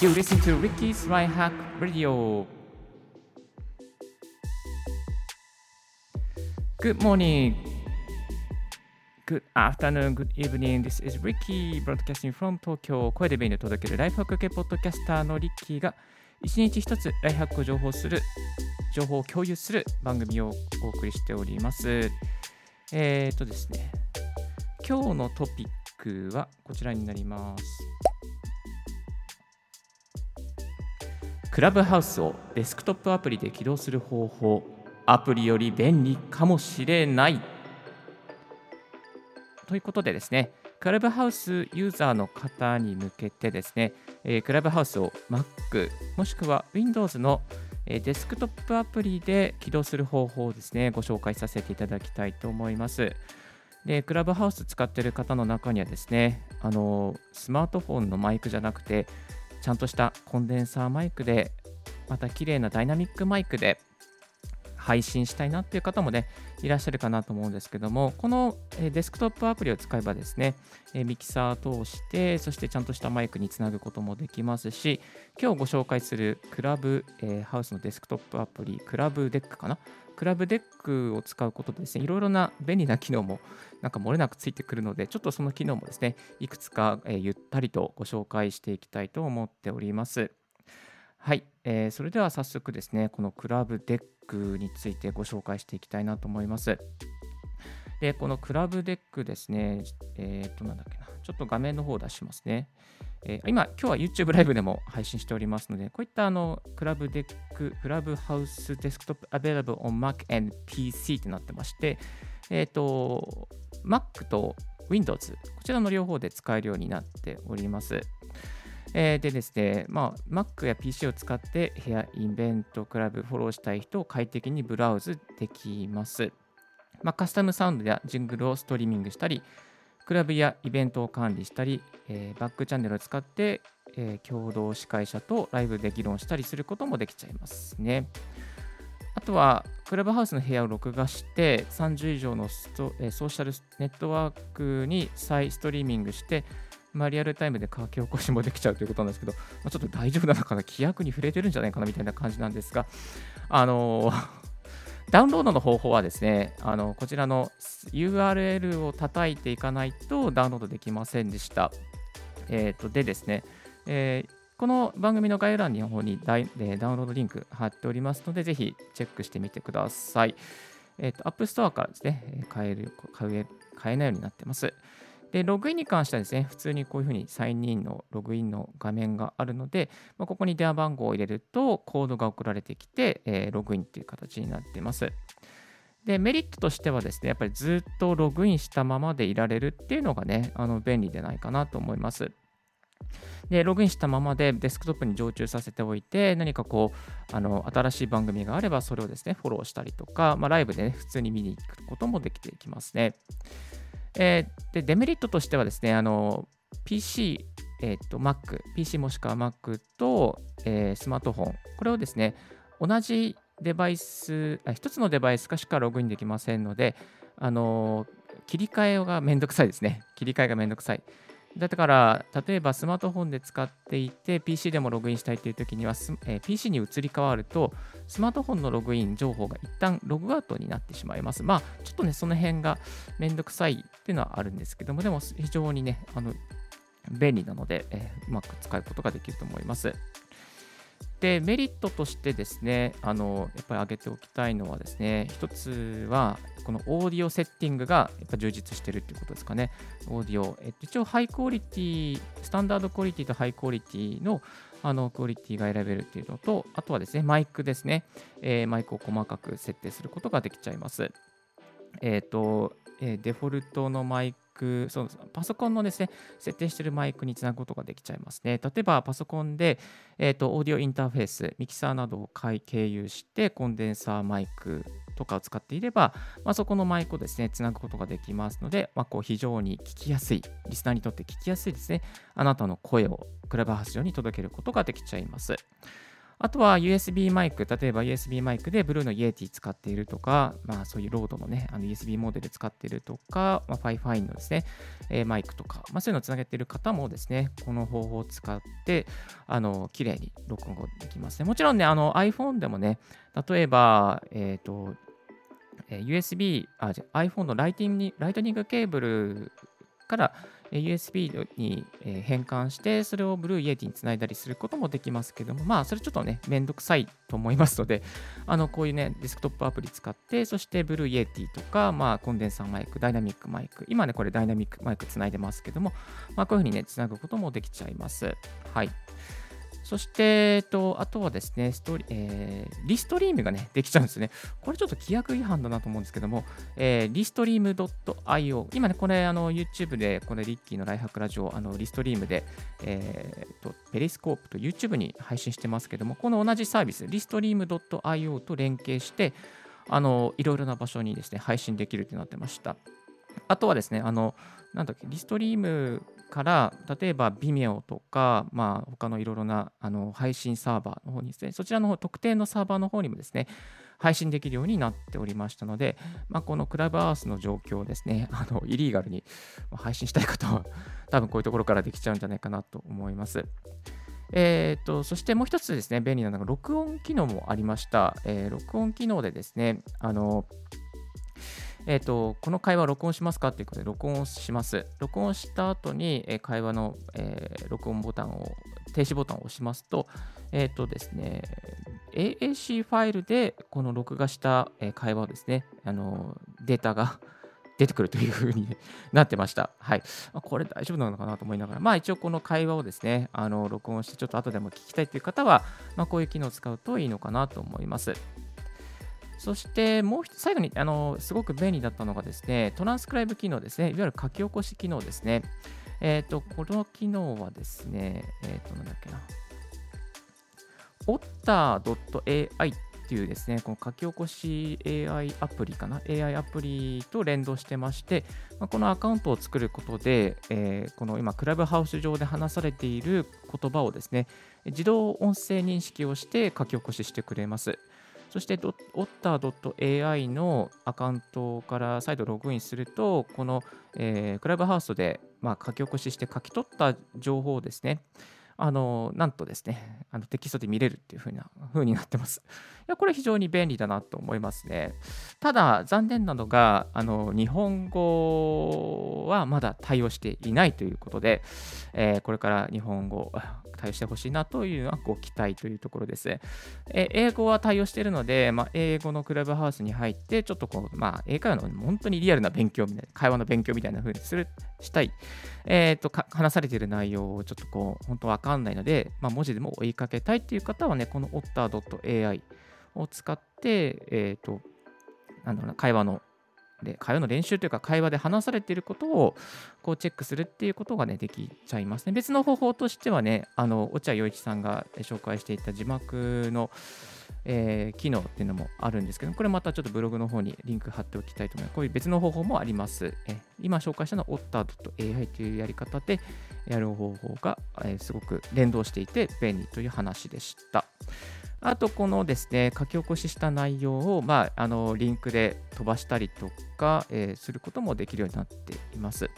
You listen to Ricky's Right Hack Radio. Good morning. Good afternoon, good evening. This is Ricky broadcasting from Tokyo. 声で便利を届けるライフハック系ポッドキャスターのリッキーが一日一つライフハックを情報する、情報を共有する番組をお送りしております。えー、っとですね、今日のトピックはこちらになります。クラブハウスをデスクトップアプリで起動する方法、アプリより便利かもしれない。ということでですね、クラブハウスユーザーの方に向けてですね、えークラブハウスを Mac もしくは Windows の、デスクトップアプリで起動する方法をですね、ご紹介させていただきたいと思います。で、クラブハウス使っている方の中にはですね、あのスマートフォンのマイクじゃなくて、ちゃんとしたコンデンサーマイクで、また綺麗なダイナミックマイクで配信したいなっていう方もね、いらっしゃるかなと思うんですけども、このデスクトップアプリを使えばですね、ミキサー通して、そしてちゃんとしたマイクにつなぐこともできますし、今日ご紹介するクラブ、えハウスのデスクトップアプリ、クラブデックかな？クラブデックを使うことでですね、いろいろな便利な機能もなんか漏れなくついてくるので、ちょっとその機能もですね、いくつか、えゆったりとご紹介していきたいと思っております。はい、えーそれでは早速ですね、このクラブデックについてご紹介していきたいなと思います。で、このクラブデックですね、えっ、と、なんだっけな、ちょっと画面の方を出しますね。えー今、今日は YouTube ライブでも配信しておりますので、こういったあのクラブデック、クラブハウスデスクトップ available on Mac and PC ってなってまして、えっ、と、Mac と Windows、こちらの両方で使えるようになっております。えーでですね、まあ、Mac や PC を使って部屋、イベント、クラブ、フォローしたい人を快適にブラウズできます。まあ、カスタムサウンドやジングルをストリーミングしたり、クラブやイベントを管理したり、えーバックチャンネルを使って、えー共同司会者とライブで議論したりすることもできちゃいますね。あとは、クラブハウスの部屋を録画して、30以上のスト、えソーシャルネットワークに再ストリーミングして、まあ、リアルタイムで書き起こしもできちゃうということなんですけど、まあ、ちょっと大丈夫なのかな、規約に触れてるんじゃないかなみたいな感じなんですが、あの ダウンロードの方法はですね、あのこちらの URL を叩いていかないとダウンロードできませんでした。えー、とでですね、えーこの番組の概要欄の方にダダウンロードリンク貼っておりますので、ぜひチェックしてみてください。えっ、と、App Store からですね、え買える、買え買えないようになってます。で、ログインに関してはですね、普通にこういうふうにサインインのログインの画面があるので、まあ、ここに電話番号を入れるとコードが送られてきて、えーログインという形になっています。で、メリットとしてはですね、やっぱりずっとログインしたままでいられるっていうのがね、あの便利でないかなと思います。で、ログインしたままでデスクトップに常駐させておいて、何かこう、あの新しい番組があれば、それをですね、フォローしたりとか、まあ、ライブでね、普通に見に行くこともできていきますね。えーで、デメリットとしてはですね、あの PC、えーと Mac、PC もしくは Mac と、えースマートフォン、これをですね、同じデバイス、あ一つのデバイスかしかログインできませんので、あの切り替えがめんどくさいですね。切り替えがめんどくさい。だから、例えばスマートフォンで使っていて、PC でもログインしたいというときには、えー PC に移り変わると、スマートフォンのログイン情報が一旦ログアウトになってしまいます。まあ、ちょっとね、その辺がめんどくさいっていうのはあるんですけども、でも非常にね、あの便利なので、えーうまく使うことができると思います。で、メリットとしてですね、あのやっぱり挙げておきたいのはですね、一つは、このオーディオセッティングがやっぱ充実してるっていうことですかね。オーディオ、えっと、一応ハイクオリティ、スタンダードクオリティとハイクオリティのあのクオリティが選べるっていうのと、あとはですね、マイクですね、えーマイクを細かく設定することができちゃいます。えっ、と、えーデフォルトのマイク、そうパソコンのですね、設定しているマイクにつなぐことができちゃいますね。例えば、パソコンで、えー、とオーディオインターフェース、ミキサーなどを経由して、コンデンサーマイクとかを使っていれば、まあ、そこのマイクをですね、つなぐことができますので、まあ、こう非常に聞きやすい、リスナーにとって聞きやすいですね、あなたの声をクラブハウス上に届けることができちゃいます。あとは USB マイク、例えば USB マイクでブルーのイエティ使っているとか、まあ、そういうロードのね、あの USB モデル使っているとか、まあ、ファイファインのですね、えー、マイクとか、まあ、そういうのをつなげている方もですね、この方法を使って、あの、綺麗に録音できますね。もちろんね、あの iPhone でもね、例えば、えっ、ー、と、USB、あ、じゃ iPhone のライティングライトニングケーブルから USB に変換して、それを Blue Yeti につないだりすることもできますけども、まあ、それちょっとね、めんどくさいと思いますので、あの、こういうね、デスクトップアプリ使って、そして Blue Yeti とか、まあ、コンデンサーマイク、ダイナミックマイク、今ね、これダイナミックマイクつないでますけども、まあ、こういうふうにね、つなぐこともできちゃいます。はい。そして、えっと、あとはですね、ストリえー、リストリームがね、できちゃうんですね。これちょっと規約違反だなと思うんですけども、えー、リストリーム .io。今ね、これ、あの、YouTube で、これ、リッキーのライハックラジオ、あの、リストリームで、えー、と、ペリスコープと YouTube に配信してますけども、この同じサービス、リストリーム .io と連携して、あの、いろいろな場所にですね、配信できるってなってました。あとはですね、あの、なんだっけ、リストリームから例えば Vimeo とか、まあ、他のいろいろなあの配信サーバーの方にですね、そちらの方、特定のサーバーの方にもですね、配信できるようになっておりましたので、まあ、このクラブアースの状況をですね、あのイリーガルに配信したい方は、多分こういうところからできちゃうんじゃないかなと思います。えーと、そしてもう一つですね、便利なのが録音機能もありました。えー、録音機能でですね、あのえーと、この会話を録音しますか？ということで、録音します。録音した後に、え、会話の、えー、録音ボタンを、停止ボタンを押しますと、えっ、ー、とですね、AAC ファイルでこの録画した会話をですね、あのデータが 出てくるというふうに なってました。はい。これ大丈夫なのかなと思いながら、まあ一応この会話をですね、あの録音してちょっと後でも聞きたいという方は、まあ、こういう機能を使うといいのかなと思います。そしてもう一最後にあのすごく便利だったのがですね、トランスクライブ機能ですね、いわゆる書き起こし機能ですね。えっ、ー、と、この機能はですね、えっ、ー、と、なんだっけな、otter.ai っていうですね、この書き起こし AI アプリかな、AI アプリと連動してまして、まあ、このアカウントを作ることで、えー、この今、クラブハウス上で話されている言葉をですね、自動音声認識をして書き起こししてくれます。そして otter.ai のアカウントから再度ログインすると、この、えー、クラブハウスで、まあ、書き起こしして書き取った情報をですね、あのなんとですね、あのテキストで見れるっていう風な風になってます。これ非常に便利だなと思いますね。ただ、残念なのが、あの日本語はまだ対応していないということで、えー、これから日本語対応してほしいなというのはご期待というところです。え英語は対応しているので、まあ、英語のクラブハウスに入って、ちょっとこう、まあ、英会話の本当にリアルな勉強みたいな、会話の勉強みたいな風にするしたい、えーと、話されている内容をちょっとこう、本当わかんないので、まあ、文字でも追いかけたいっていう方はね、この otter.ai を使って、え、ー、と、なんだろうな、会話ので会話の練習というか会話で話されていることをこうチェックするっていうことがねできちゃいますね。別の方法としてはね、あの落合陽一さんが紹介していた字幕の、えー、機能っていうのもあるんですけど、これまたちょっとブログの方にリンク貼っておきたいと思います。こういう別の方法もあります。え今紹介したのは otter.ai というやり方でやる方法が、えー、すごく連動していて便利という話でした。あと、このですね、書き起こしした内容を、まあ、あのリンクで飛ばしたりとか、えー、することもできるようになっています。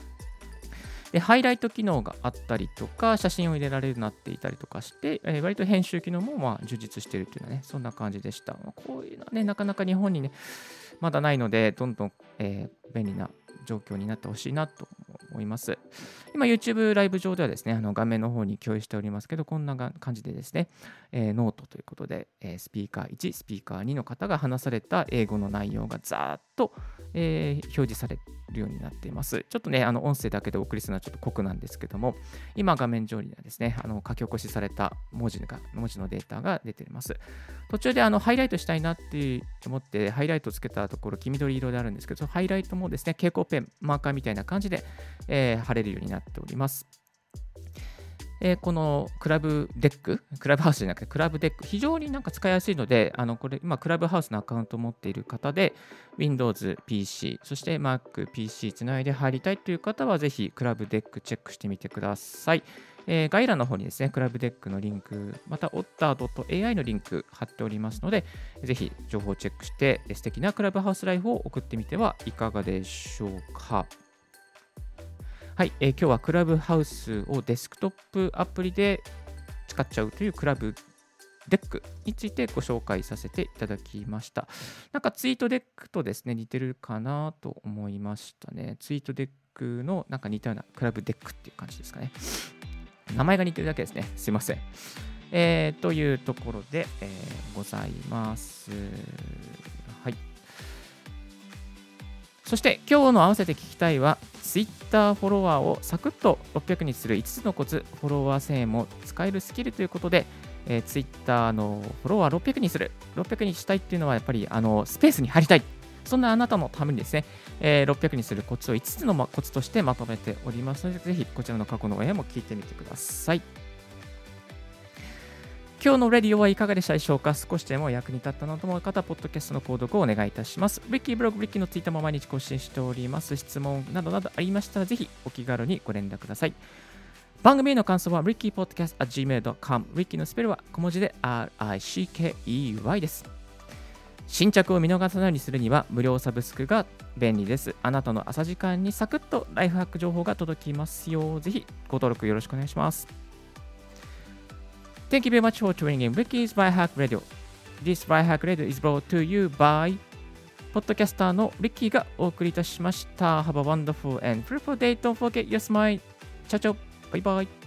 でハイライト機能があったりとか、写真を入れられるようになっていたりとかして、えー、割と編集機能もまあ充実しているというのはね、そんな感じでした。こういうのはね、なかなか日本にね、まだないので、どんどん、えー、便利な状況になってほしいなと思います。今、YouTube ライブ上ではですね、あの画面の方に共有しておりますけど、こんな感じでですね、えー、ノートということで、えー、スピーカー1、スピーカー2の方が話された英語の内容がざーっと、えー、表示されるようになっています。ちょっとね、あの音声だけでお送りするのはちょっと酷なんですけども、今画面上にはですね、あの書き起こしされた文字が文字のデータが出ています。途中であのハイライトしたいなって思って、ハイライトつけたところ、黄緑色であるんですけど、ハイライトもですね、蛍光ペン、マーカーみたいな感じで、えー、貼れるようになっております。えー、このクラブデック、クラブハウスじゃなくてクラブデック、非常になんか使いやすいので、あのこれ今、クラブハウスのアカウントを持っている方で、Windows PC、そして Mac PC つないで入りたいという方は、ぜひクラブデックチェックしてみてください。えー、概要欄の方にですね、クラブデックのリンク、また otter.ai のリンク貼っておりますので、ぜひ情報をチェックして、素敵なクラブハウスライフを送ってみてはいかがでしょうか。はい、えー、今日はクラブハウスをデスクトップアプリで使っちゃうというクラブデックについてご紹介させていただきました。なんかツイートデックとですね、似てるかなと思いましたね。ツイートデックのなんか似たようなクラブデックっていう感じですかね。名前が似てるだけですね。すいません。えー、というところで、えー、ございます。はい。そして今日の合わせて聞きたいは Twitter フォロワーをサクッと600にする5つのコツ、フォロワー1000人も使えるスキルということで、えー、Twitter のフォロワー600にする、600にしたいっていうのはやっぱりあのスペースに入りたい。そんなあなたのためにですね、えー、600にするコツを5つのコツとしてまとめておりますので、ぜひこちらの過去の親も聞いてみてください。今日のレディオはいかがでしたでしょうか？少しでも役に立ったなと思う方、ポッドキャストの購読をお願いいたします。リッキーブログ、リッキーのツイッターも毎日更新しております。質問などなどありましたら、ぜひお気軽にご連絡ください。番組への感想は rickypodcast.gmail.com。リッキーのスペルは小文字で RICKEY です。新着を見逃さないようにするには無料サブスクが便利です。あなたの朝時間にサクッとライフハック情報が届きますよ、ぜひご登録よろしくお願いします。Thank you very much for tuning in Ricky's BiHack Radio. This BiHack Radio is brought to you by ポッドキャスターのリッキーがお送りいたしました。Have a wonderful and fruitful day. Don't forget your smile. チャチャバイバイ。